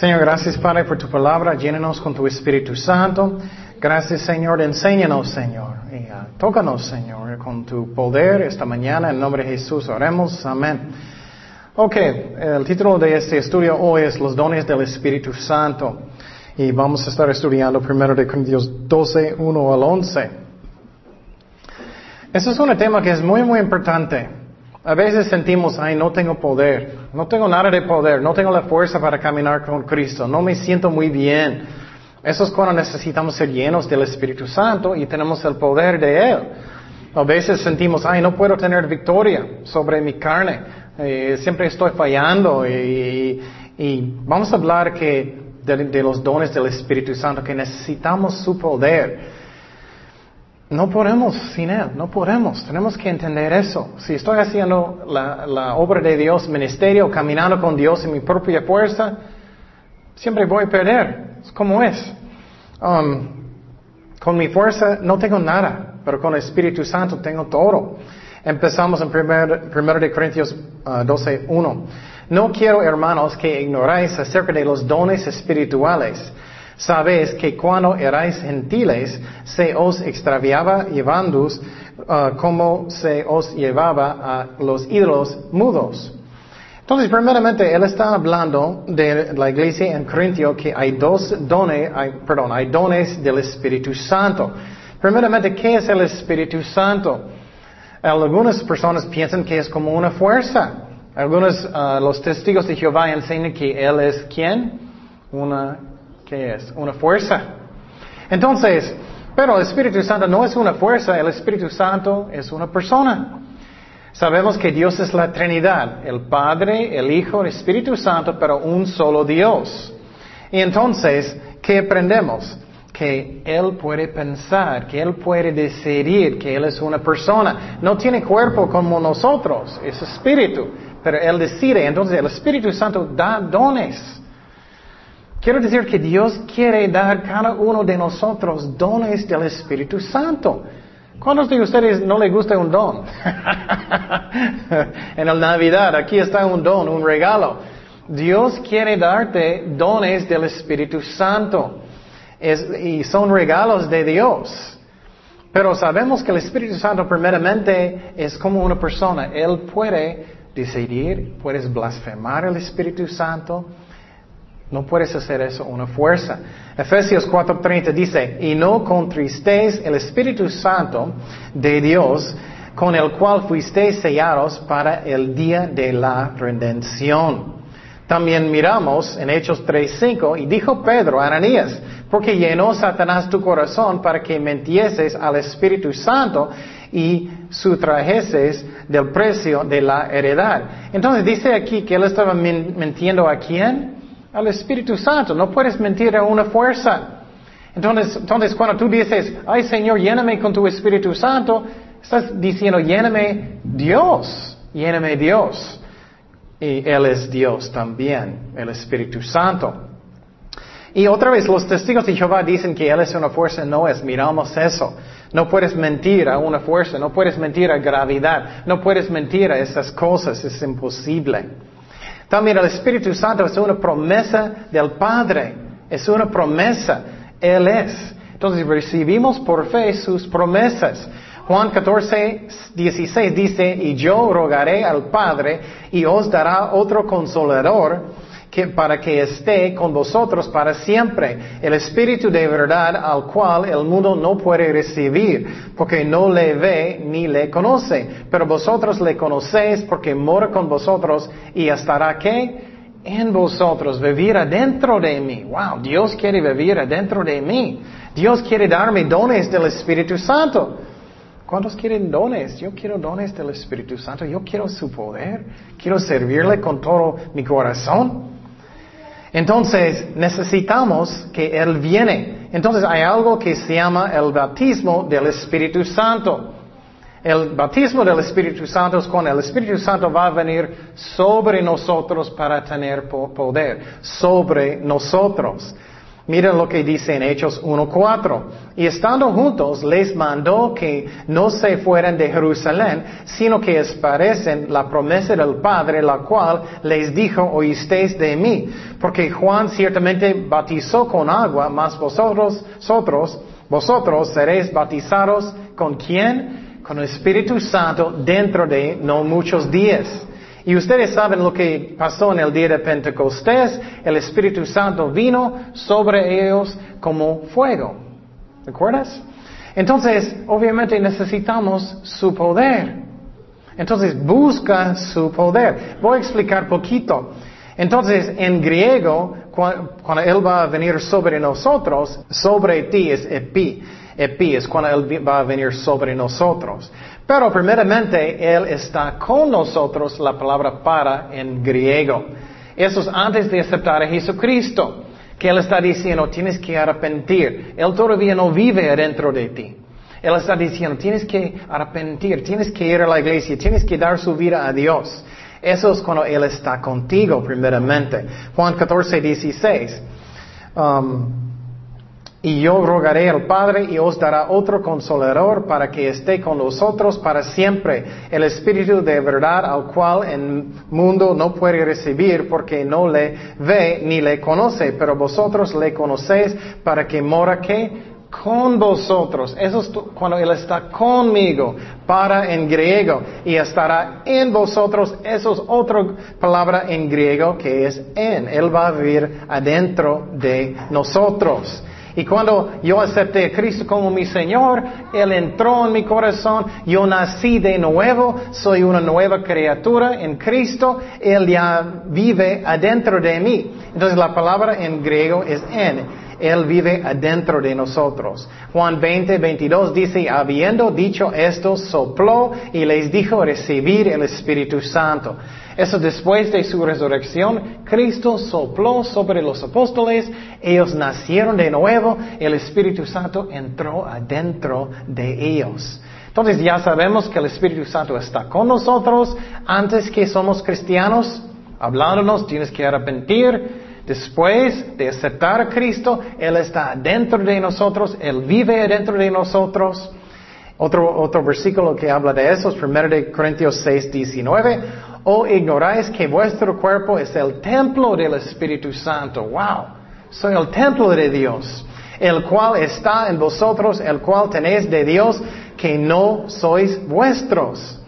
Señor, gracias Padre por tu palabra. Llénanos con tu Espíritu Santo. Gracias Señor, enséñanos Señor. Y uh, tócanos Señor con tu poder esta mañana. En nombre de Jesús oremos. Amén. Ok, el título de este estudio hoy es Los dones del Espíritu Santo. Y vamos a estar estudiando primero de Corintios 12, 1 al 11. Este es un tema que es muy, muy importante. A veces sentimos, ay, no tengo poder, no tengo nada de poder, no tengo la fuerza para caminar con Cristo, no me siento muy bien. Eso es cuando necesitamos ser llenos del Espíritu Santo y tenemos el poder de Él. A veces sentimos, ay, no puedo tener victoria sobre mi carne, eh, siempre estoy fallando y, vamos a hablar que de los dones del Espíritu Santo, que necesitamos su poder. No podemos sin Él, no podemos. Tenemos que entender eso. Si estoy haciendo la, obra de Dios, ministerio, caminando con Dios en mi propia fuerza, siempre voy a perder. Es como es. Um, con mi fuerza no tengo nada, pero con el Espíritu Santo tengo todo. Empezamos en 1 de Corintios 12, uh, 12.1. No quiero, hermanos, que ignoráis acerca de los dones espirituales Sabéis que cuando erais gentiles se os extraviaba llevándoos uh, como se os llevaba a los ídolos mudos. Entonces, primeramente, él está hablando de la iglesia en Corintio que hay dos dones, perdón, hay dones del Espíritu Santo. Primeramente, ¿qué es el Espíritu Santo? Algunas personas piensan que es como una fuerza. Algunos, uh, los testigos de Jehová enseñan que Él es quién? Una ¿Qué es? Una fuerza. Entonces, pero el Espíritu Santo no es una fuerza, el Espíritu Santo es una persona. Sabemos que Dios es la Trinidad, el Padre, el Hijo, el Espíritu Santo, pero un solo Dios. Y entonces, ¿qué aprendemos? Que Él puede pensar, que Él puede decidir, que Él es una persona. No tiene cuerpo como nosotros, es espíritu, pero Él decide. Entonces el Espíritu Santo da dones. Quiero decir que Dios quiere dar a cada uno de nosotros dones del Espíritu Santo. ¿Cuántos de ustedes no les gusta un don? en la Navidad, aquí está un don, un regalo. Dios quiere darte dones del Espíritu Santo. y son regalos de Dios. Pero sabemos que el Espíritu Santo primeramente es como una persona. Él puede decidir, puedes blasfemar el Espíritu Santo, no puedes hacer eso una fuerza. Efesios 4:30 dice, y no contristéis el Espíritu Santo de Dios, con el cual fuisteis sellados para el día de la redención. También miramos en Hechos 3:5 y dijo Pedro Ananías, porque llenó Satanás tu corazón para que mentieses al Espíritu Santo y sustrajeses del precio de la heredad. Entonces dice aquí que él estaba mintiendo a quién? Al Espíritu Santo. No puedes mentir a una fuerza. Entonces, entonces cuando tú dices, ay Señor, lléname con tu Espíritu Santo, estás diciendo, lléname Dios, lléname Dios. Y Él es Dios también, el Espíritu Santo. Y otra vez, los testigos de Jehová dicen que Él es una fuerza, no es, miramos eso. No puedes mentir a una fuerza, no puedes mentir a gravedad, no puedes mentir a esas cosas, es imposible. También el Espíritu Santo es una promesa del Padre. Es una promesa. Él es. Entonces recibimos por fe sus promesas. Juan 14, 16 dice, y yo rogaré al Padre y os dará otro consolador para que esté con vosotros para siempre, el Espíritu de verdad al cual el mundo no puede recibir, porque no le ve ni le conoce, pero vosotros le conocéis porque mora con vosotros y estará qué? En vosotros, vivir adentro de mí. Wow, Dios quiere vivir adentro de mí. Dios quiere darme dones del Espíritu Santo. ¿Cuántos quieren dones? Yo quiero dones del Espíritu Santo. Yo quiero su poder. Quiero servirle con todo mi corazón. Entonces necesitamos que Él viene. Entonces hay algo que se llama el bautismo del Espíritu Santo. El bautismo del Espíritu Santo es cuando el Espíritu Santo va a venir sobre nosotros para tener poder, sobre nosotros. Miren lo que dice en Hechos 1.4. Y estando juntos, les mandó que no se fueran de Jerusalén, sino que esperasen la promesa del Padre, la cual les dijo, oísteis de mí. Porque Juan ciertamente bautizó con agua, mas vosotros, vosotros, vosotros seréis bautizados con quién? Con el Espíritu Santo dentro de no muchos días. Y ustedes saben lo que pasó en el día de Pentecostés. El Espíritu Santo vino sobre ellos como fuego. ¿Recuerdas? Entonces, obviamente necesitamos su poder. Entonces, busca su poder. Voy a explicar poquito. Entonces, en griego, cuando Él va a venir sobre nosotros, sobre ti es epi. Epi es cuando Él va a venir sobre nosotros. Pero primeramente Él está con nosotros, la palabra para en griego. Eso es antes de aceptar a Jesucristo, que Él está diciendo, tienes que arrepentir. Él todavía no vive adentro de ti. Él está diciendo, tienes que arrepentir, tienes que ir a la iglesia, tienes que dar su vida a Dios. Eso es cuando Él está contigo, primeramente. Juan 14, 16. Y yo rogaré al Padre y os dará otro consolador para que esté con nosotros para siempre, el Espíritu de verdad al cual el mundo no puede recibir porque no le ve ni le conoce, pero vosotros le conocéis para que mora que con vosotros. Eso es cuando Él está conmigo, para en griego, y estará en vosotros. Eso es otra palabra en griego que es en. Él va a vivir adentro de nosotros. Y cuando yo acepté a Cristo como mi Señor, Él entró en mi corazón, yo nací de nuevo, soy una nueva criatura en Cristo, Él ya vive adentro de mí. Entonces la palabra en griego es en. Él vive adentro de nosotros. Juan 20, 22 dice, habiendo dicho esto, sopló y les dijo recibir el Espíritu Santo. Eso después de su resurrección, Cristo sopló sobre los apóstoles, ellos nacieron de nuevo, el Espíritu Santo entró adentro de ellos. Entonces ya sabemos que el Espíritu Santo está con nosotros antes que somos cristianos, hablándonos, tienes que arrepentir. Después de aceptar a Cristo, Él está dentro de nosotros, Él vive dentro de nosotros. Otro, otro versículo que habla de eso es 1 Corintios 6, 19 o ignoráis que vuestro cuerpo es el templo del Espíritu Santo. Wow, soy el templo de Dios, el cual está en vosotros, el cual tenéis de Dios, que no sois vuestros.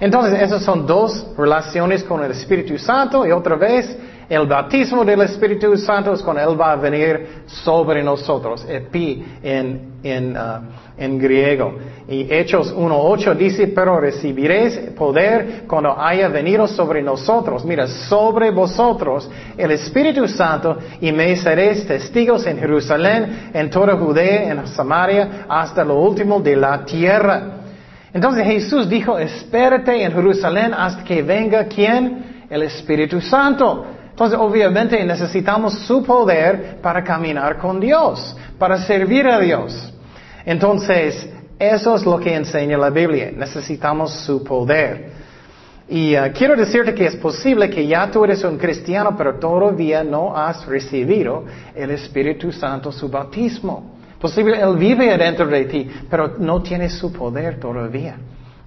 Entonces, esas son dos relaciones con el Espíritu Santo y otra vez, el bautismo del Espíritu Santo es cuando Él va a venir sobre nosotros, epi en, en, uh, en griego. Y Hechos 1.8 dice, pero recibiréis poder cuando haya venido sobre nosotros, mira, sobre vosotros el Espíritu Santo y me seréis testigos en Jerusalén, en toda Judea, en Samaria, hasta lo último de la tierra. Entonces Jesús dijo, espérate en Jerusalén hasta que venga quién? El Espíritu Santo. Entonces, obviamente necesitamos su poder para caminar con Dios, para servir a Dios. Entonces, eso es lo que enseña la Biblia. Necesitamos su poder. Y uh, quiero decirte que es posible que ya tú eres un cristiano, pero todavía no has recibido el Espíritu Santo, su bautismo. Posible, Él vive dentro de ti, pero no tiene su poder todavía.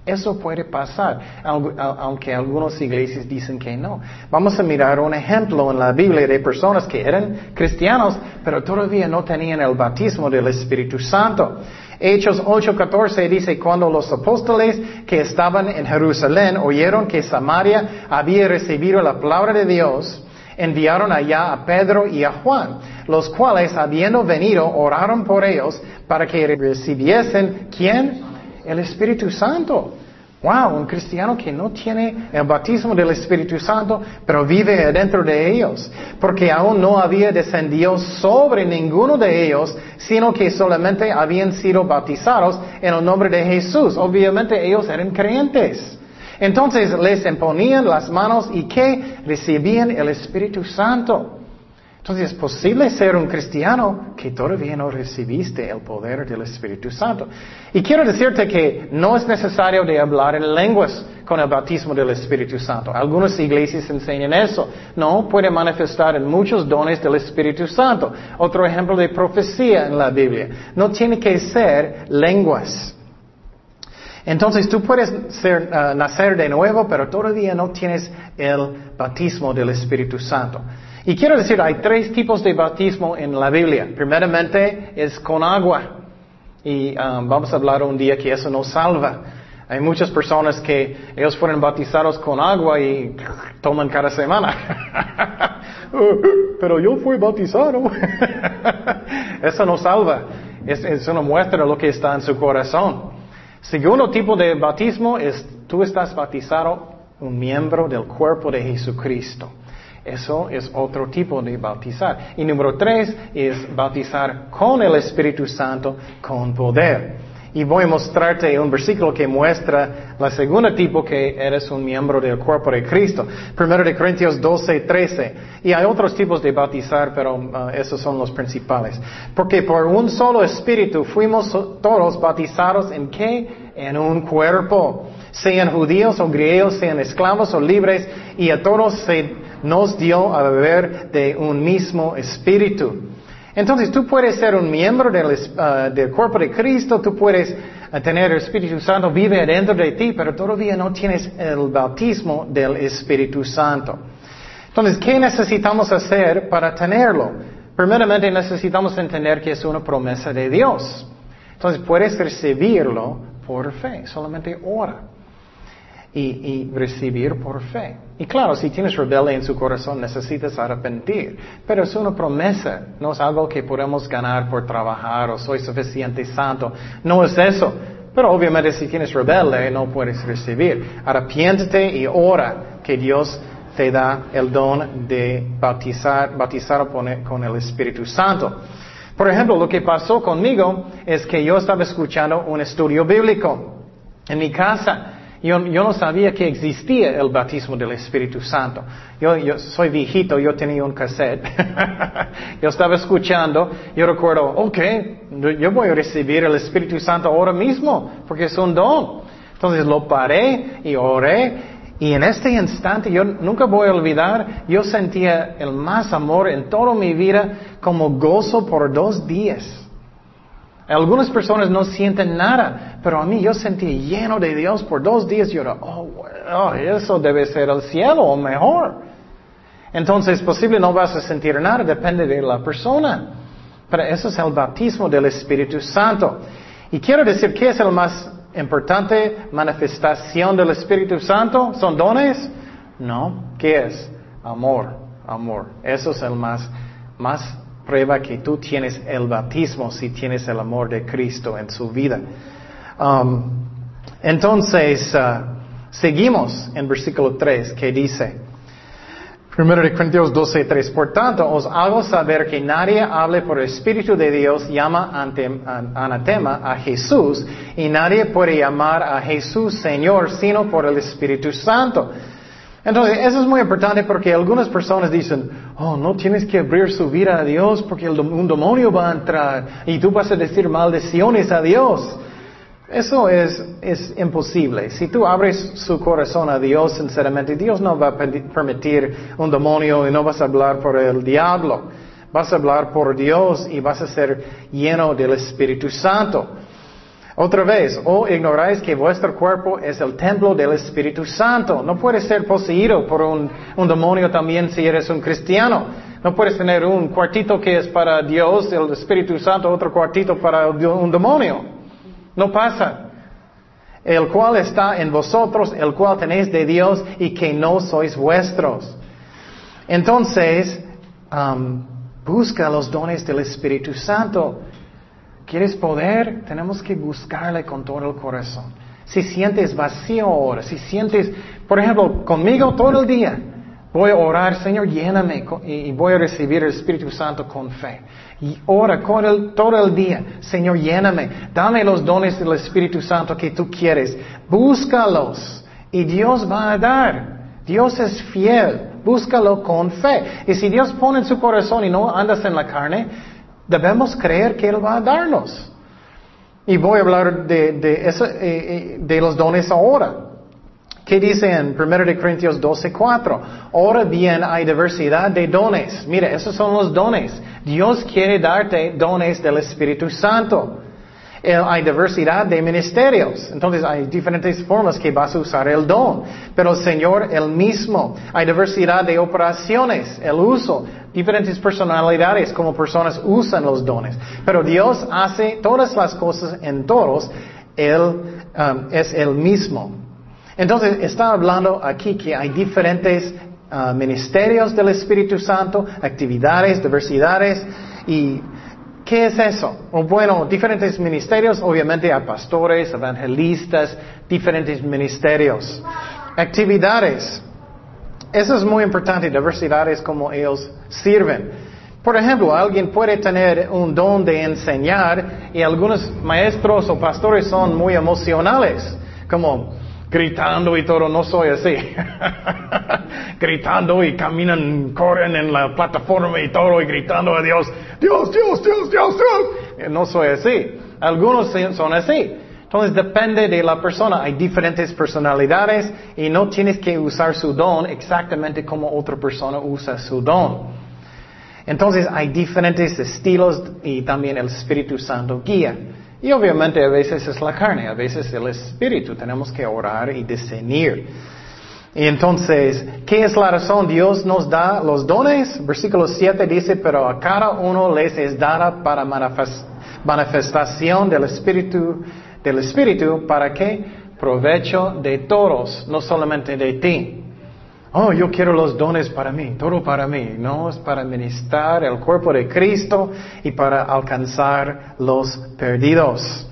Eso puede pasar, aunque algunas iglesias dicen que no. Vamos a mirar un ejemplo en la Biblia de personas que eran cristianos, pero todavía no tenían el bautismo del Espíritu Santo. Hechos 8:14 dice, cuando los apóstoles que estaban en Jerusalén oyeron que Samaria había recibido la palabra de Dios, enviaron allá a Pedro y a Juan, los cuales, habiendo venido, oraron por ellos para que recibiesen, ¿quién? El Espíritu Santo. Wow, un cristiano que no tiene el bautismo del Espíritu Santo, pero vive dentro de ellos, porque aún no había descendido sobre ninguno de ellos, sino que solamente habían sido bautizados en el nombre de Jesús. Obviamente ellos eran creyentes. Entonces les imponían las manos y que recibían el Espíritu Santo. Entonces es posible ser un cristiano que todavía no recibiste el poder del Espíritu Santo. Y quiero decirte que no es necesario de hablar en lenguas con el bautismo del Espíritu Santo. Algunas iglesias enseñan eso. No, puede manifestar en muchos dones del Espíritu Santo. Otro ejemplo de profecía en la Biblia. No tiene que ser lenguas. Entonces tú puedes uh, nacer de nuevo, pero todavía no tienes el bautismo del Espíritu Santo. Y quiero decir, hay tres tipos de bautismo en la Biblia. Primeramente es con agua. Y um, vamos a hablar un día que eso no salva. Hay muchas personas que ellos fueron bautizados con agua y toman cada semana. Pero yo fui bautizado. eso no salva. Es, es una muestra de lo que está en su corazón. Segundo tipo de bautismo es tú estás bautizado un miembro del cuerpo de Jesucristo. Eso es otro tipo de bautizar. Y número tres es bautizar con el Espíritu Santo con poder. Y voy a mostrarte un versículo que muestra la segunda tipo que eres un miembro del cuerpo de Cristo. Primero de Corintios 12, 13. Y hay otros tipos de bautizar, pero uh, esos son los principales. Porque por un solo espíritu fuimos todos bautizados en qué? En un cuerpo. Sean judíos o griegos, sean esclavos o libres, y a todos se nos dio a beber de un mismo espíritu. Entonces tú puedes ser un miembro del, ah, cuerpo de Cristo, tú puedes ah, tener el Espíritu Santo vive dentro de ti, pero todavía no tienes el bautismo del Espíritu Santo. Entonces, ¿qué necesitamos hacer para tenerlo? Primeramente necesitamos entender que es una promesa de Dios. Entonces, puedes recibirlo por fe, solamente ora y, recibir por fe. Y claro, si tienes rebelde en su corazón, necesitas arrepentir. Pero es una promesa, no es algo que podemos ganar por trabajar o soy suficiente santo. No es eso. Pero obviamente si tienes rebelde, no puedes recibir. Arrepiéntete y ora que Dios te da el don de bautizar, bautizar con el Espíritu Santo. Por ejemplo, lo que pasó conmigo es que yo estaba escuchando un estudio bíblico en mi casa yo, no sabía que existía el bautismo del Espíritu Santo. Yo, yo soy viejito, yo tenía un cassette. yo estaba escuchando, yo recuerdo, ok, yo voy a recibir el Espíritu Santo ahora mismo, porque es un don. Entonces lo paré y oré. Y en este instante, yo nunca voy a olvidar, yo sentía el más amor en toda mi vida como gozo por dos días. Algunas personas no sienten nada, pero a mí yo sentí lleno de Dios por dos días. Yo era, oh, oh, eso debe ser el cielo o mejor. Entonces, posible no vas a sentir nada, depende de la persona. Pero eso es el bautismo del Espíritu Santo. Y quiero decir, ¿qué es el más importante manifestación del Espíritu Santo? ¿Son dones? No. ¿Qué es? Amor, amor. Eso es el más, más prueba que tú tienes el bautismo si tienes el amor de Cristo en su vida. Um, entonces, uh, seguimos en versículo 3 que dice, 1 Corintios 12, 3, por tanto os hago saber que nadie hable por el Espíritu de Dios llama ante, anatema a Jesús y nadie puede llamar a Jesús Señor sino por el Espíritu Santo. Entonces, eso es muy importante porque algunas personas dicen, oh, no tienes que abrir su vida a Dios porque un demonio va a entrar y tú vas a decir maldiciones a Dios. Eso es, es imposible. Si tú abres su corazón a Dios sinceramente, Dios no va a permitir un demonio y no vas a hablar por el diablo. Vas a hablar por Dios y vas a ser lleno del Espíritu Santo. Otra vez, o oh, ignoráis que vuestro cuerpo es el templo del Espíritu Santo. No puedes ser poseído por un, demonio también si eres un cristiano. No puedes tener un cuartito que es para Dios, el Espíritu Santo, otro cuartito para un demonio. No pasa. El cual está en vosotros, el cual tenéis de Dios y que no sois vuestros. Entonces, busca los dones del Espíritu Santo. ¿Quieres poder? Tenemos que buscarle con todo el corazón. Si sientes vacío ahora, si sientes, por ejemplo, conmigo todo el día, voy a orar, Señor, lléname y voy a recibir el Espíritu Santo con fe. Y ora todo el día, Señor, lléname, dame los dones del Espíritu Santo que tú quieres. Búscalos y Dios va a dar. Dios es fiel búscalo con fe. Y si Dios pone en su corazón y no andas en la carne, debemos creer que Él va a darnos. Y voy a hablar de, de, eso, eh, eh, de los dones ahora. ¿Qué dice en 1 de Corintios 12, 4? Ahora bien hay diversidad de dones. Mira, esos son los dones. Dios quiere darte dones del Espíritu Santo. Eh, hay diversidad de ministerios. Entonces hay diferentes formas que vas a usar el don. Pero el Señor el mismo. Hay diversidad de operaciones, el uso. Diferentes personalidades como personas usan los dones. Pero Dios hace todas las cosas en todos. Él um, es el mismo. Entonces está hablando aquí que hay diferentes uh, ministerios del Espíritu Santo, actividades, diversidades y ¿Qué es eso? bueno, diferentes ministerios, obviamente hay pastores, evangelistas, diferentes ministerios. Actividades. Eso es muy importante, diversidades como ellos sirven. Por ejemplo, alguien puede tener un don de enseñar y algunos maestros o pastores son muy emocionales, como gritando y todo, no soy así. gritando y caminan, corren en la plataforma y todo y gritando a Dios, Dios, Dios, Dios, Dios, Dios. No soy así. Algunos son así. Entonces depende de la persona. Hay diferentes personalidades y no tienes que usar su don exactamente como otra persona usa su don. Entonces hay diferentes estilos y también el Espíritu Santo guía. Y obviamente a veces es la carne, a veces el espíritu. Tenemos que orar y discernir. Y entonces, ¿qué es la razón? Dios nos da los dones. Versículo 7 dice, pero a cada uno les es dada para manifestación del espíritu, del espíritu, ¿para qué? Provecho de todos, no solamente de ti. Oh, yo quiero los dones para mí, todo para mí. No, es para ministrar el cuerpo de Cristo y para alcanzar los perdidos.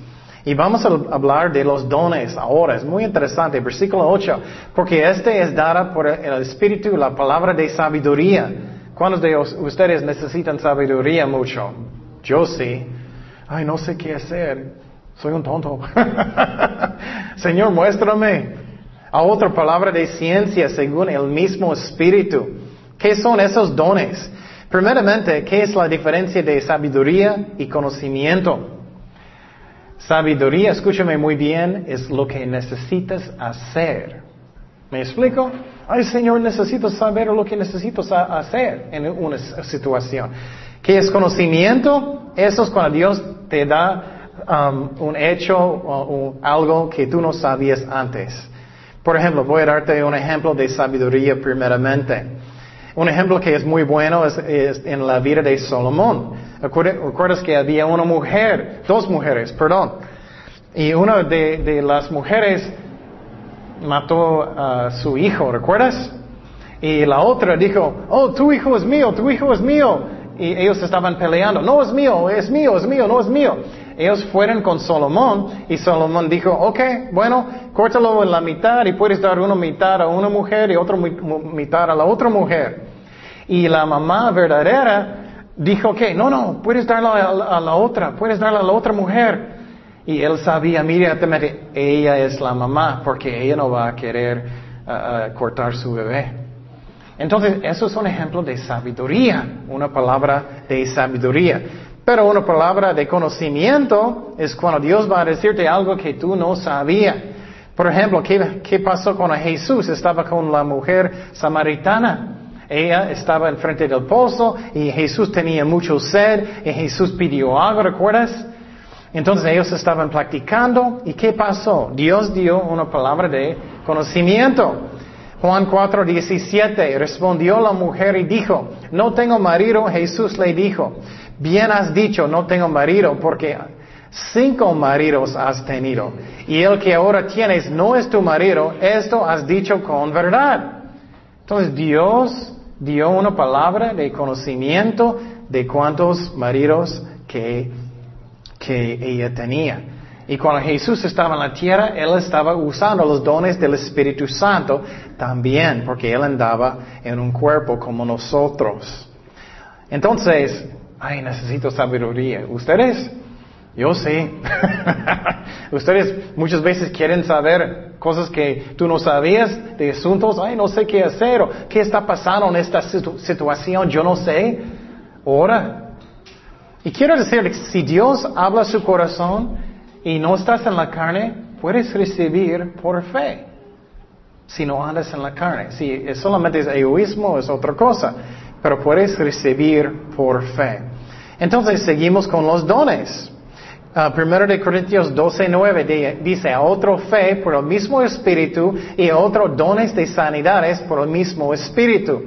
Y vamos a hablar de los dones ahora. Es muy interesante. Versículo 8. Porque este es dada por el Espíritu la palabra de sabiduría. ¿Cuántos de ustedes necesitan sabiduría mucho? Yo sí. Ay, no sé qué hacer. Soy un tonto. Señor, muéstrame a otra palabra de ciencia según el mismo espíritu. ¿Qué son esos dones? Primeramente, ¿qué es la diferencia de sabiduría y conocimiento? Sabiduría, escúchame muy bien, es lo que necesitas hacer. ¿Me explico? Ay, Señor, necesito saber lo que necesito hacer en una situación. ¿Qué es conocimiento? Eso es cuando Dios te da um, un hecho o algo que tú no sabías antes. Por ejemplo, voy a darte un ejemplo de sabiduría primeramente. Un ejemplo que es muy bueno es, en la vida de Salomón. ¿Recuerdas que había una mujer, dos mujeres, perdón, y una de, las mujeres mató a su hijo, ¿recuerdas? Y la otra dijo, oh, tu hijo es mío, tu hijo es mío. Y ellos estaban peleando, no es mío, es mío, es mío, no es mío. Ellos fueron con Salomón y Salomón dijo, ok, bueno, córtalo en la mitad y puedes dar una mitad a una mujer y otra mitad a la otra mujer. Y la mamá verdadera dijo que, no, no, puedes darla a la, otra, puedes darla a la otra mujer. Y él sabía inmediatamente, ella es la mamá, porque ella no va a querer uh, uh, cortar su bebé. Entonces, eso es un ejemplo de sabiduría, una palabra de sabiduría. Pero una palabra de conocimiento es cuando Dios va a decirte algo que tú no sabías. Por ejemplo, ¿qué, pasó cuando Jesús estaba con la mujer samaritana? Ella estaba enfrente del pozo y Jesús tenía mucho sed y Jesús pidió agua, ¿recuerdas? Entonces ellos estaban practicando y ¿qué pasó? Dios dio una palabra de conocimiento. Juan 4, 17, respondió la mujer y dijo, no tengo marido. Jesús le dijo, bien has dicho, no tengo marido, porque cinco maridos has tenido. Y el que ahora tienes no es tu marido, esto has dicho con verdad. Entonces Dios dio una palabra de conocimiento de cuántos maridos que, que ella tenía. Y cuando Jesús estaba en la tierra, Él estaba usando los dones del Espíritu Santo también, porque Él andaba en un cuerpo como nosotros. Entonces, ay, necesito sabiduría. ¿Ustedes? Yo sí. Ustedes muchas veces quieren saber cosas que tú no sabías de asuntos. Ay, no sé qué hacer. O, ¿Qué está pasando en esta situación? Yo no sé. Ora. Y quiero decir, si Dios habla su corazón y no estás en la carne, puedes recibir por fe. Si no andas en la carne. Si solamente es egoísmo, es otra cosa. Pero puedes recibir por fe. Entonces seguimos con los dones. Uh, primero de Corintios 12, 9 dice, a otro fe por el mismo espíritu y a otro dones de sanidades por el mismo espíritu.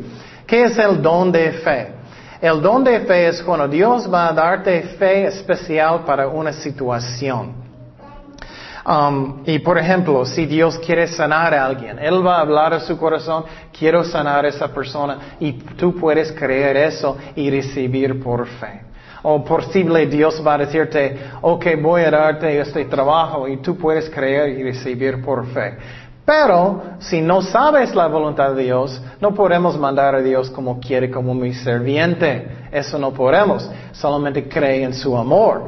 ¿Qué es el don de fe? El don de fe es cuando Dios va a darte fe especial para una situación. Um, y por ejemplo, si Dios quiere sanar a alguien, Él va a hablar a su corazón, quiero sanar a esa persona y tú puedes creer eso y recibir por fe. O posible Dios va a decirte, ok, voy a darte este trabajo y tú puedes creer y recibir por fe. Pero si no sabes la voluntad de Dios, no podemos mandar a Dios como quiere, como mi serviente. Eso no podemos. Solamente cree en su amor.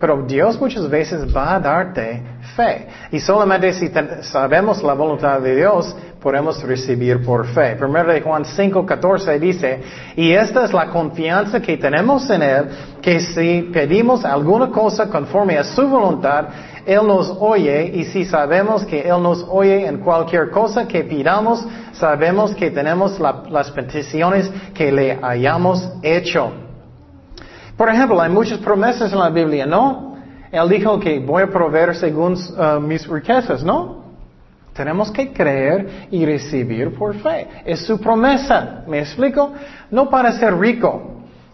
Pero Dios muchas veces va a darte fe. Y solamente si sabemos la voluntad de Dios, podemos recibir por fe. Primero de Juan 5, 14 dice, y esta es la confianza que tenemos en Él, que si pedimos alguna cosa conforme a su voluntad, Él nos oye, y si sabemos que Él nos oye en cualquier cosa que pidamos, sabemos que tenemos las peticiones que le hayamos hecho. Por ejemplo, hay muchas promesas en la Biblia, ¿no? Él dijo que voy a proveer según uh, mis riquezas, ¿no? Tenemos que creer y recibir por fe. Es su promesa. ¿Me explico? No para ser rico.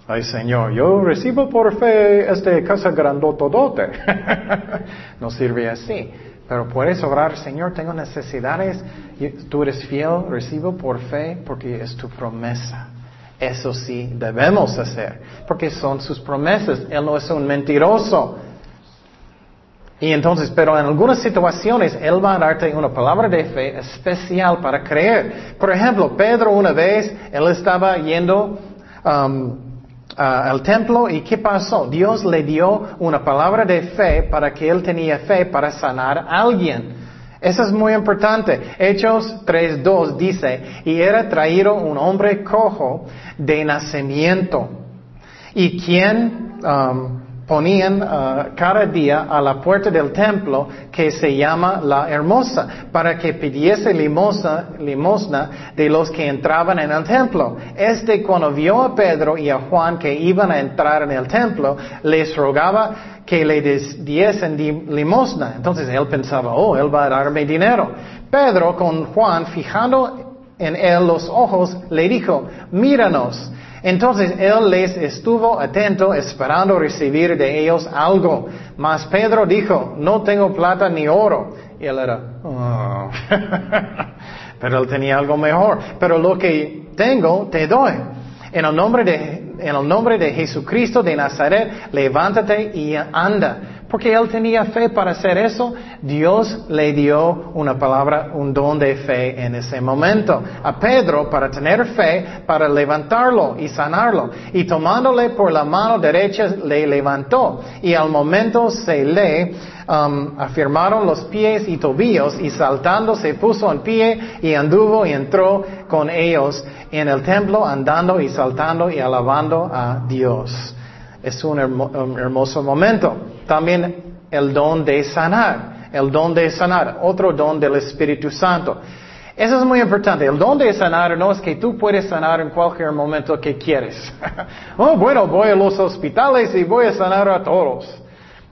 Ay Señor, yo recibo por fe esta casa grandotodote. no sirve así. Pero puedes orar, Señor, tengo necesidades. Tú eres fiel, recibo por fe porque es tu promesa. Eso sí debemos hacer, porque son sus promesas. Él no es un mentiroso. Y entonces, pero en algunas situaciones Él va a darte una palabra de fe especial para creer. Por ejemplo, Pedro una vez, Él estaba yendo um, al templo y ¿qué pasó? Dios le dio una palabra de fe para que Él tenía fe para sanar a alguien. Eso es muy importante. Hechos 3.2 dice, y era traído un hombre cojo de nacimiento. ¿Y quién um, ponían uh, cada día a la puerta del templo que se llama la hermosa para que pidiese limosna de los que entraban en el templo. Este cuando vio a Pedro y a Juan que iban a entrar en el templo, les rogaba que le diesen limosna. Entonces él pensaba, oh, él va a darme dinero. Pedro con Juan, fijando en él los ojos, le dijo, míranos. Entonces él les estuvo atento esperando recibir de ellos algo. Mas Pedro dijo, no tengo plata ni oro. Y él era, oh". pero él tenía algo mejor. Pero lo que tengo te doy. En el nombre de, en el nombre de Jesucristo de Nazaret, levántate y anda. Porque él tenía fe para hacer eso, Dios le dio una palabra, un don de fe en ese momento. A Pedro para tener fe, para levantarlo y sanarlo. Y tomándole por la mano derecha le levantó. Y al momento se le um, afirmaron los pies y tobillos y saltando se puso en pie y anduvo y entró con ellos en el templo andando y saltando y alabando a Dios. Es un hermoso momento. También el don de sanar, el don de sanar, otro don del Espíritu Santo. Eso es muy importante. El don de sanar no es que tú puedes sanar en cualquier momento que quieres. oh, bueno, voy a los hospitales y voy a sanar a todos.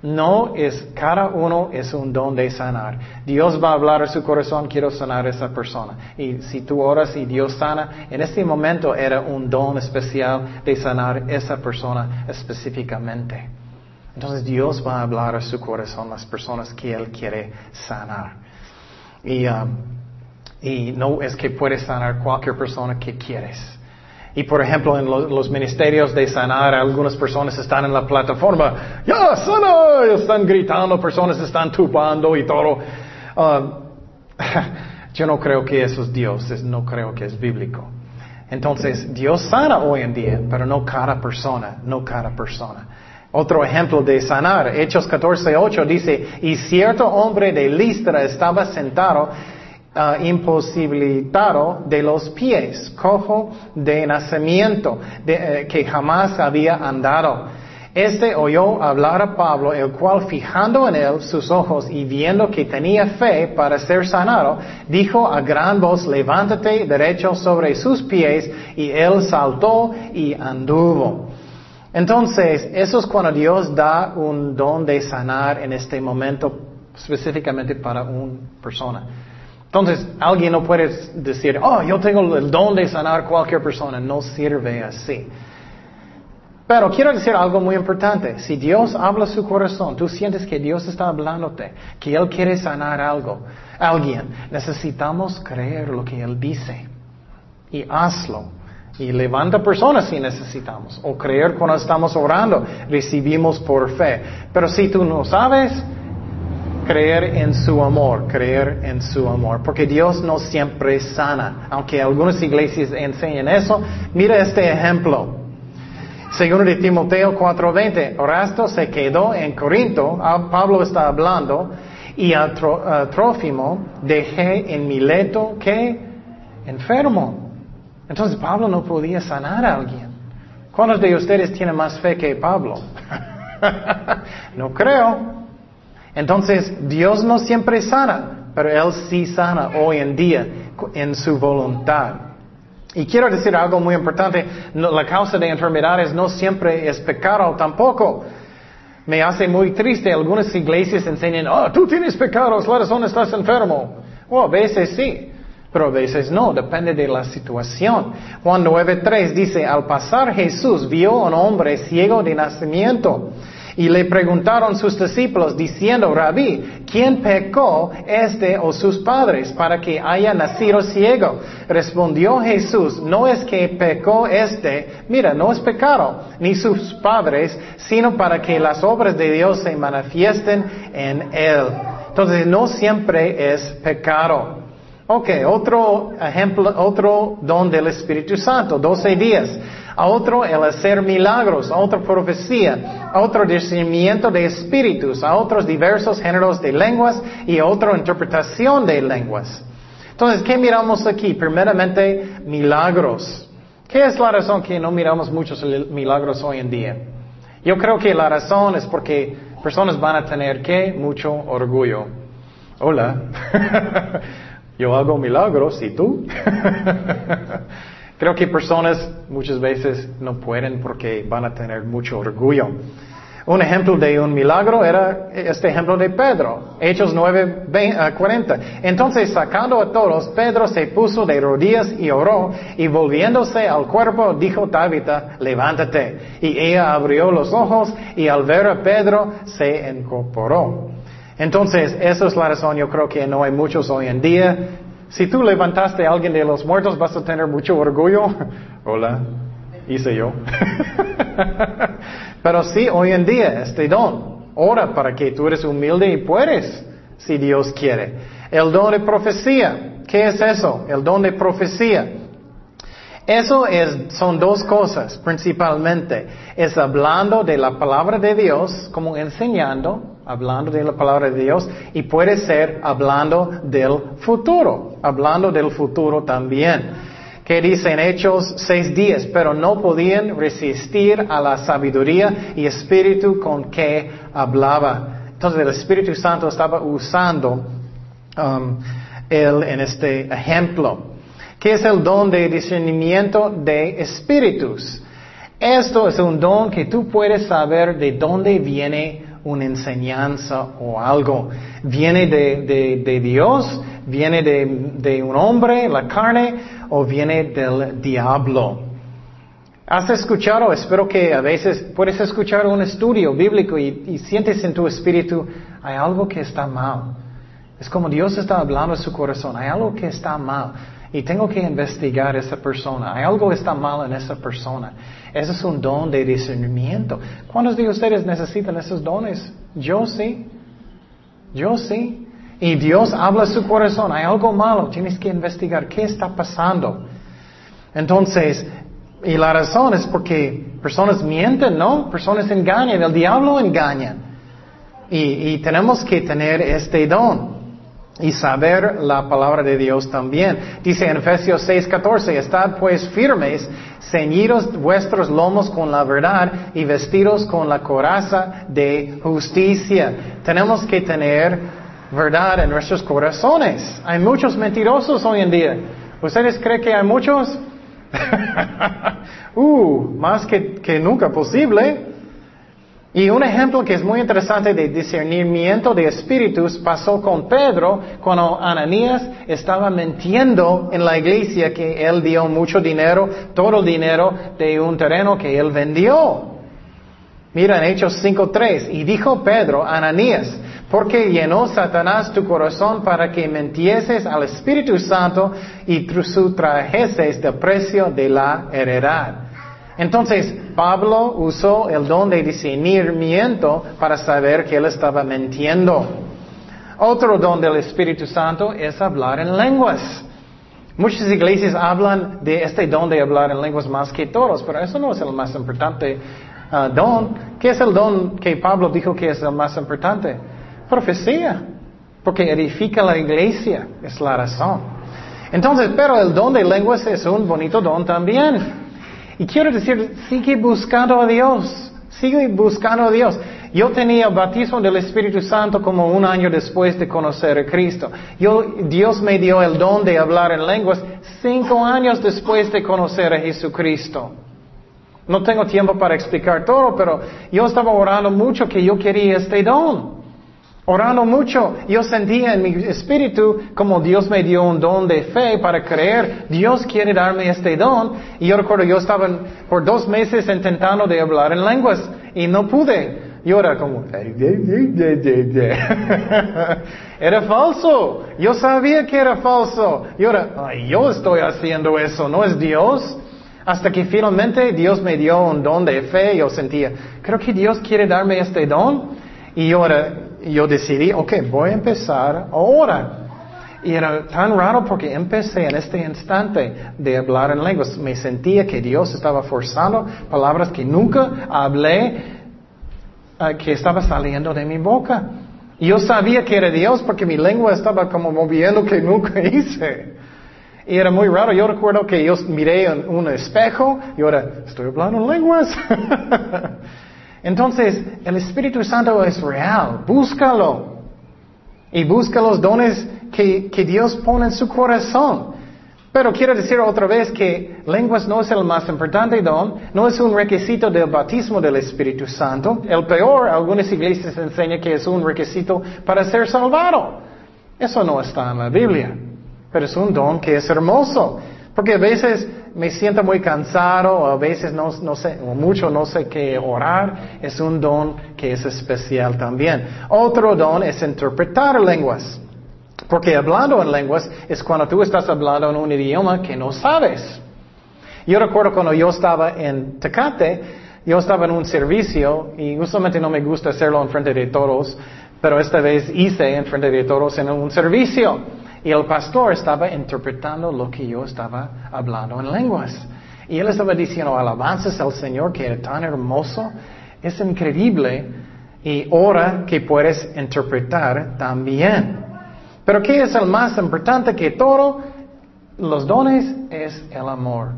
No es, cada uno es un don de sanar. Dios va a hablar a su corazón, quiero sanar a esa persona. Y si tú oras y Dios sana, en este momento era un don especial de sanar esa persona específicamente. Entonces Dios va a hablar a su corazón las personas que Él quiere sanar. Y, um, y no es que puedes sanar cualquier persona que quieres. Y por ejemplo, en los ministerios de sanar, algunas personas están en la plataforma, ya sana, están gritando, personas están tupando y todo. Um, yo no creo que eso es Dios, no creo que es bíblico. Entonces, Dios sana hoy en día, pero no cada persona, no cada persona. Otro ejemplo de sanar, Hechos 14:8 dice, y cierto hombre de Listra estaba sentado ah, imposibilitado de los pies, cojo de nacimiento, de, eh, que jamás había andado. Este oyó hablar a Pablo, el cual fijando en él sus ojos y viendo que tenía fe para ser sanado, dijo a gran voz, levántate derecho sobre sus pies, y él saltó y anduvo. Entonces, eso es cuando Dios da un don de sanar en este momento específicamente para una persona. Entonces, alguien no puede decir, oh, yo tengo el don de sanar cualquier persona. No sirve así. Pero quiero decir algo muy importante. Si Dios habla su corazón, tú sientes que Dios está hablándote, que Él quiere sanar algo, alguien, necesitamos creer lo que Él dice. Y hazlo. Y levanta personas si necesitamos. O creer cuando estamos orando, recibimos por fe. Pero si tú no sabes, creer en su amor, creer en su amor. Porque Dios no siempre sana. Aunque algunas iglesias enseñan eso, mira este ejemplo. Segundo de Timoteo 4:20, Horasto se quedó en Corinto, ah, Pablo está hablando, y a, Trófimo dejé en Mileto que enfermo. Entonces Pablo no podía sanar a alguien. ¿Cuántos de ustedes tienen más fe que Pablo? no creo. Entonces Dios no siempre sana, pero Él sí sana hoy en día en su voluntad. Y quiero decir algo muy importante, la causa de enfermedades no siempre es pecado tampoco. Me hace muy triste, algunas iglesias enseñan, oh, tú tienes pecados, la razón estás enfermo. Oh, a veces sí, pero a veces no, depende de la situación. Juan 9.3 dice, al pasar Jesús vio a un hombre ciego de nacimiento. Y le preguntaron sus discípulos diciendo, Rabí, ¿quién pecó este o sus padres para que haya nacido ciego? Respondió Jesús, no es que pecó este, mira, no es pecado, ni sus padres, sino para que las obras de Dios se manifiesten en él. Entonces, no siempre es pecado. Ok, otro ejemplo, otro don del Espíritu Santo, 12 días a otro el hacer milagros, a otra profecía, a otro discernimiento de espíritus, a otros diversos géneros de lenguas y a otra interpretación de lenguas. Entonces, ¿qué miramos aquí? Primeramente, milagros. ¿Qué es la razón que no miramos muchos milagros hoy en día? Yo creo que la razón es porque personas van a tener que mucho orgullo. Hola, yo hago milagros y tú. Creo que personas muchas veces no pueden porque van a tener mucho orgullo. Un ejemplo de un milagro era este ejemplo de Pedro, Hechos 9, 40. Entonces, sacando a todos, Pedro se puso de rodillas y oró, y volviéndose al cuerpo, dijo Tabitha, levántate. Y ella abrió los ojos, y al ver a Pedro, se incorporó. Entonces, esa es la razón, yo creo que no hay muchos hoy en día si tú levantaste a alguien de los muertos, vas a tener mucho orgullo. Hola, hice yo. Pero sí, hoy en día, este don, ora para que tú eres humilde y puedes, si Dios quiere. El don de profecía, ¿qué es eso? El don de profecía. Eso es, son dos cosas principalmente. Es hablando de la palabra de Dios, como enseñando, hablando de la palabra de Dios, y puede ser hablando del futuro, hablando del futuro también. Que dice en Hechos seis días, pero no podían resistir a la sabiduría y espíritu con que hablaba. Entonces el Espíritu Santo estaba usando um, él en este ejemplo. ¿Qué es el don de discernimiento de espíritus? Esto es un don que tú puedes saber de dónde viene una enseñanza o algo. Viene de, Dios, viene de, un hombre, la carne, o viene del diablo. ¿Has escuchado? Espero que a veces puedes escuchar un estudio bíblico y, y sientes en tu espíritu, hay algo que está mal. Es como Dios está hablando en su corazón, hay algo que está mal. Y tengo que investigar esa persona. Hay algo está mal en esa persona. Ese es un don de discernimiento. ¿Cuántos de ustedes necesitan esos dones? Yo sí. Yo sí. Y Dios habla a su corazón. Hay algo malo. Tienes que investigar qué está pasando. Entonces, Y la razón es porque personas mienten, ¿no? Personas engañan, el diablo engaña. Y tenemos que tener este don y saber la palabra de Dios también. Dice en Efesios 6:14, estad pues firmes, ceñidos vuestros lomos con la verdad y vestidos con la coraza de justicia. Tenemos que tener verdad en nuestros corazones. Hay muchos mentirosos hoy en día. ¿Ustedes creen que hay muchos? uh, más que, que nunca posible. Y un ejemplo que es muy interesante de discernimiento de espíritus pasó con Pedro cuando Ananías estaba mintiendo en la iglesia que él dio mucho dinero, todo el dinero de un terreno que él vendió. Mira en Hechos 5.3, y dijo Pedro, Ananías, porque llenó Satanás tu corazón para que mentieses al Espíritu Santo y sustrajeses del precio de la heredad. Entonces, Pablo usó el don de discernimiento para saber que él estaba mintiendo. Otro don del Espíritu Santo es hablar en lenguas. Muchas iglesias hablan de este don de hablar en lenguas más que todos, pero eso no es el más importante uh, don. ¿Qué es el don que Pablo dijo que es el más importante? Profecía, porque edifica la iglesia, es la razón. Entonces, pero el don de lenguas es un bonito don también. Y quiero decir, sigue buscando a Dios, sigue buscando a Dios. Yo tenía el bautismo del Espíritu Santo como un año después de conocer a Cristo. Dios me dio el don de hablar en lenguas cinco años después de conocer a Jesucristo. No tengo tiempo para explicar todo, pero yo estaba orando mucho que yo quería este don. Orando mucho, yo sentía en mi espíritu como Dios me dio un don de fe para creer, Dios quiere darme este don. Y yo recuerdo, yo estaba por dos meses intentando de hablar en lenguas y no pude. Yo era como, era falso. Yo sabía que era falso. Y ahora, yo estoy haciendo eso, no es Dios. Hasta que finalmente Dios me dio un don de fe, yo sentía, creo que Dios quiere darme este don. Y ahora yo decidí, ok, voy a empezar ahora. Y era tan raro porque empecé en este instante de hablar en lenguas. Me sentía que Dios estaba forzando palabras que nunca hablé, uh, que estaba saliendo de mi boca. Y yo sabía que era Dios porque mi lengua estaba como moviendo que nunca hice. Y era muy raro. Yo recuerdo que yo miré en un espejo y ahora estoy hablando en lenguas. Entonces, el Espíritu Santo es real. Búscalo. Y busca los dones que, que Dios pone en su corazón. Pero quiero decir otra vez que lenguas no es el más importante don, no es un requisito del bautismo del Espíritu Santo. El peor, algunas iglesias enseñan que es un requisito para ser salvado. Eso no está en la Biblia. Pero es un don que es hermoso. Porque a veces me siento muy cansado, o a veces no, no sé, o mucho no sé qué orar. Es un don que es especial también. Otro don es interpretar lenguas. Porque hablando en lenguas es cuando tú estás hablando en un idioma que no sabes. Yo recuerdo cuando yo estaba en Tecate, yo estaba en un servicio y usualmente no me gusta hacerlo en frente de todos, pero esta vez hice en frente de todos en un servicio. Y el pastor estaba interpretando lo que yo estaba hablando en lenguas. Y él estaba diciendo alabanzas al Señor que era tan hermoso. Es increíble. Y ahora que puedes interpretar también. Pero ¿qué es el más importante que todo? Los dones es el amor.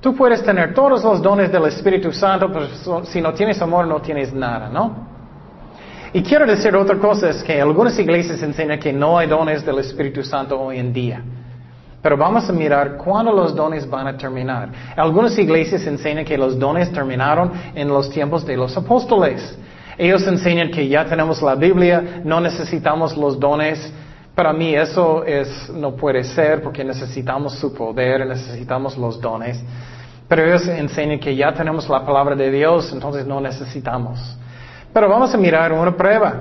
Tú puedes tener todos los dones del Espíritu Santo, pero si no tienes amor no tienes nada, ¿no? Y quiero decir otra cosa, es que algunas iglesias enseñan que no hay dones del Espíritu Santo hoy en día. Pero vamos a mirar cuándo los dones van a terminar. Algunas iglesias enseñan que los dones terminaron en los tiempos de los apóstoles. Ellos enseñan que ya tenemos la Biblia, no necesitamos los dones. Para mí eso es, no puede ser porque necesitamos su poder, necesitamos los dones. Pero ellos enseñan que ya tenemos la palabra de Dios, entonces no necesitamos. Pero vamos a mirar una prueba.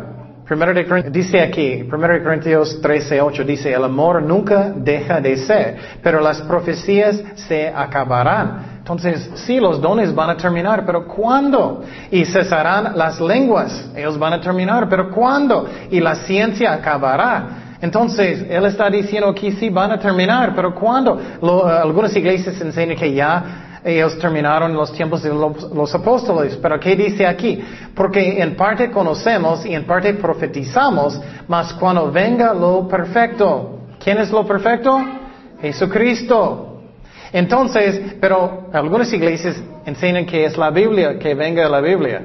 Primero de Corintios, dice aquí, 1 de Corintios 13, 8, dice, el amor nunca deja de ser, pero las profecías se acabarán. Entonces, sí, los dones van a terminar, pero ¿cuándo? Y cesarán las lenguas, ellos van a terminar, pero ¿cuándo? Y la ciencia acabará. Entonces, él está diciendo que sí van a terminar, pero ¿cuándo? algunas iglesias enseñan que ya ellos terminaron los tiempos de los, apóstoles. Pero ¿qué dice aquí? Porque en parte conocemos y en parte profetizamos, mas cuando venga lo perfecto. ¿Quién es lo perfecto? Jesucristo. Entonces, pero algunas iglesias enseñan que es la Biblia, que venga la Biblia.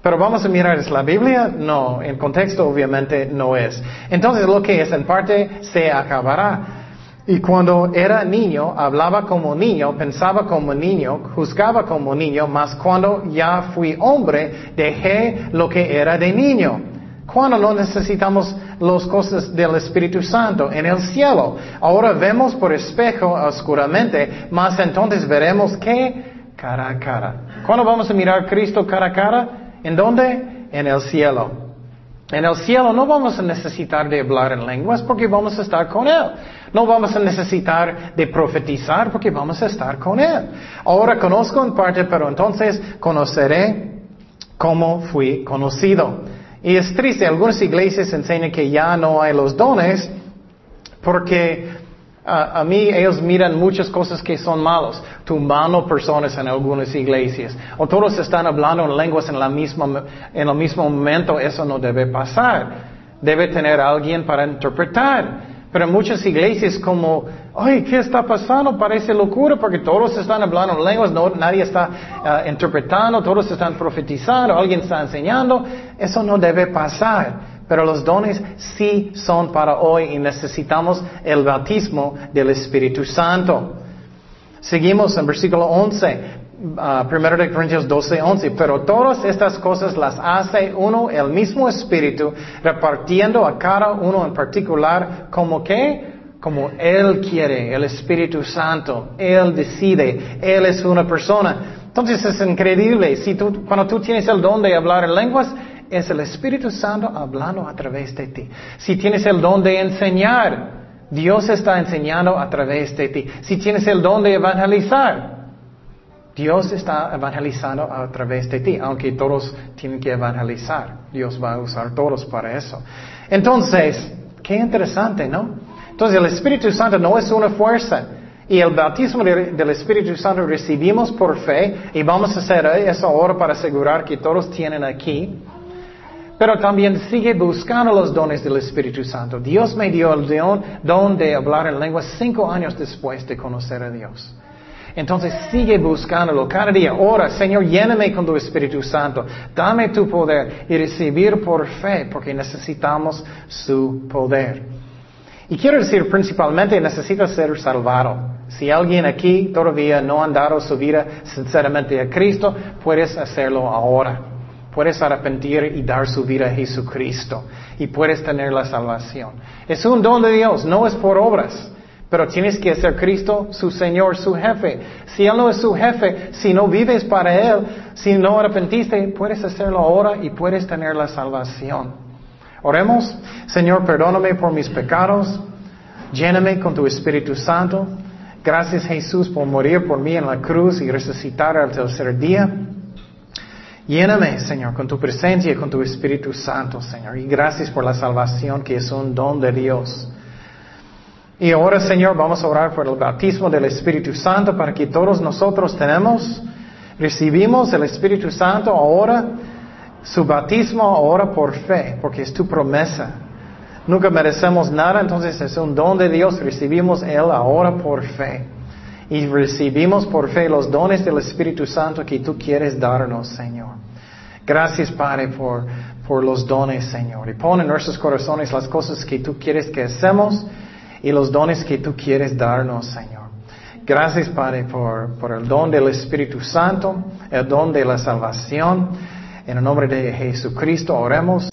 Pero vamos a mirar, ¿es la Biblia? No, en contexto obviamente no es. Entonces lo que es en parte se acabará. Y cuando era niño, hablaba como niño, pensaba como niño, juzgaba como niño, mas cuando ya fui hombre, dejé lo que era de niño. Cuando no necesitamos las cosas del Espíritu Santo en el cielo. Ahora vemos por espejo oscuramente, mas entonces veremos que cara a cara. ¿Cuándo vamos a mirar a Cristo cara a cara? ¿En dónde? En el cielo. En el cielo no vamos a necesitar de hablar en lenguas porque vamos a estar con Él. No vamos a necesitar de profetizar porque vamos a estar con Él. Ahora conozco en parte, pero entonces conoceré cómo fui conocido. Y es triste, algunas iglesias enseñan que ya no hay los dones porque a, mí ellos miran muchas cosas que son malos, tumbando personas en algunas iglesias, o todos están hablando en lenguas en, la misma, en el mismo momento, eso no debe pasar. Debe tener alguien para interpretar. Pero muchas iglesias como, ay, ¿qué está pasando? Parece locura porque todos están hablando en lenguas, no, nadie está ah, interpretando, todos están profetizando, alguien está enseñando. Eso no debe pasar. Pero los dones sí son para hoy y necesitamos el bautismo del Espíritu Santo. Seguimos en versículo 11, uh, 1 de Corintios 12, 11. Pero todas estas cosas las hace uno, el mismo Espíritu, repartiendo a cada uno en particular como que, como Él quiere, el Espíritu Santo. Él decide, Él es una persona. Entonces es increíble. Si tú, cuando tú tienes el don de hablar en lenguas, es el Espíritu Santo hablando a través de ti. Si tienes el don de enseñar, Dios está enseñando a través de ti. Si tienes el don de evangelizar, Dios está evangelizando a través de ti, aunque todos tienen que evangelizar. Dios va a usar todos para eso. Entonces, qué interesante, ¿no? Entonces el Espíritu Santo no es una fuerza. Y el bautismo del Espíritu Santo recibimos por fe y vamos a hacer eso ahora para asegurar que todos tienen aquí. Pero también sigue buscando los dones del Espíritu Santo. Dios me dio el don, de hablar en lenguas cinco años después de conocer a Dios. Entonces sigue buscándolo cada día. Ora, Señor, lléname con tu Espíritu Santo. Dame tu poder y recibir por fe porque necesitamos su poder. Y quiero decir principalmente necesita ser salvado. Si alguien aquí todavía no ha dado su vida sinceramente a Cristo, puedes hacerlo ahora. Puedes arrepentir y dar su vida a Jesucristo y puedes tener la salvación. Es un don de Dios, no es por obras, pero tienes que ser Cristo su Señor, su jefe. Si Él no es su jefe, si no vives para Él, si no arrepentiste, puedes hacerlo ahora y puedes tener la salvación. Oremos, Señor, perdóname por mis pecados, lléname con tu Espíritu Santo. Gracias Jesús por morir por mí en la cruz y resucitar al tercer día. Lléname, Señor, con tu presencia y con tu Espíritu Santo, Señor. Y gracias por la salvación que es un don de Dios. Y ahora, Señor, vamos a orar por el bautismo del Espíritu Santo para que todos nosotros tenemos, recibimos el Espíritu Santo ahora, su bautismo ahora por fe, porque es tu promesa. Nunca merecemos nada, entonces es un don de Dios, recibimos Él ahora por fe y recibimos por fe los dones del Espíritu Santo que tú quieres darnos, Señor. Gracias, Padre, por, por los dones, Señor. Y pon en nuestros corazones las cosas que tú quieres que hacemos y los dones que tú quieres darnos, Señor. Gracias, Padre, por, por el don del Espíritu Santo, el don de la salvación. En el nombre de Jesucristo oremos.